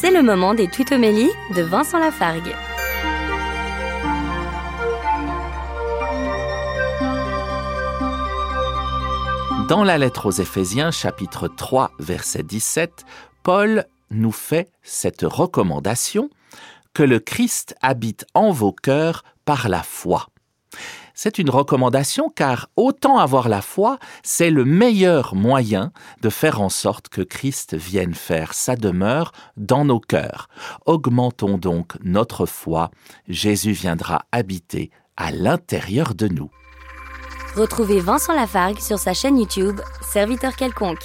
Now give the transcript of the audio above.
C'est le moment des tutomélies de Vincent Lafargue. Dans la lettre aux Éphésiens, chapitre 3, verset 17, Paul nous fait cette recommandation que le Christ habite en vos cœurs par la foi. C'est une recommandation car autant avoir la foi, c'est le meilleur moyen de faire en sorte que Christ vienne faire sa demeure dans nos cœurs. Augmentons donc notre foi, Jésus viendra habiter à l'intérieur de nous. Retrouvez Vincent Lafargue sur sa chaîne YouTube, Serviteur quelconque.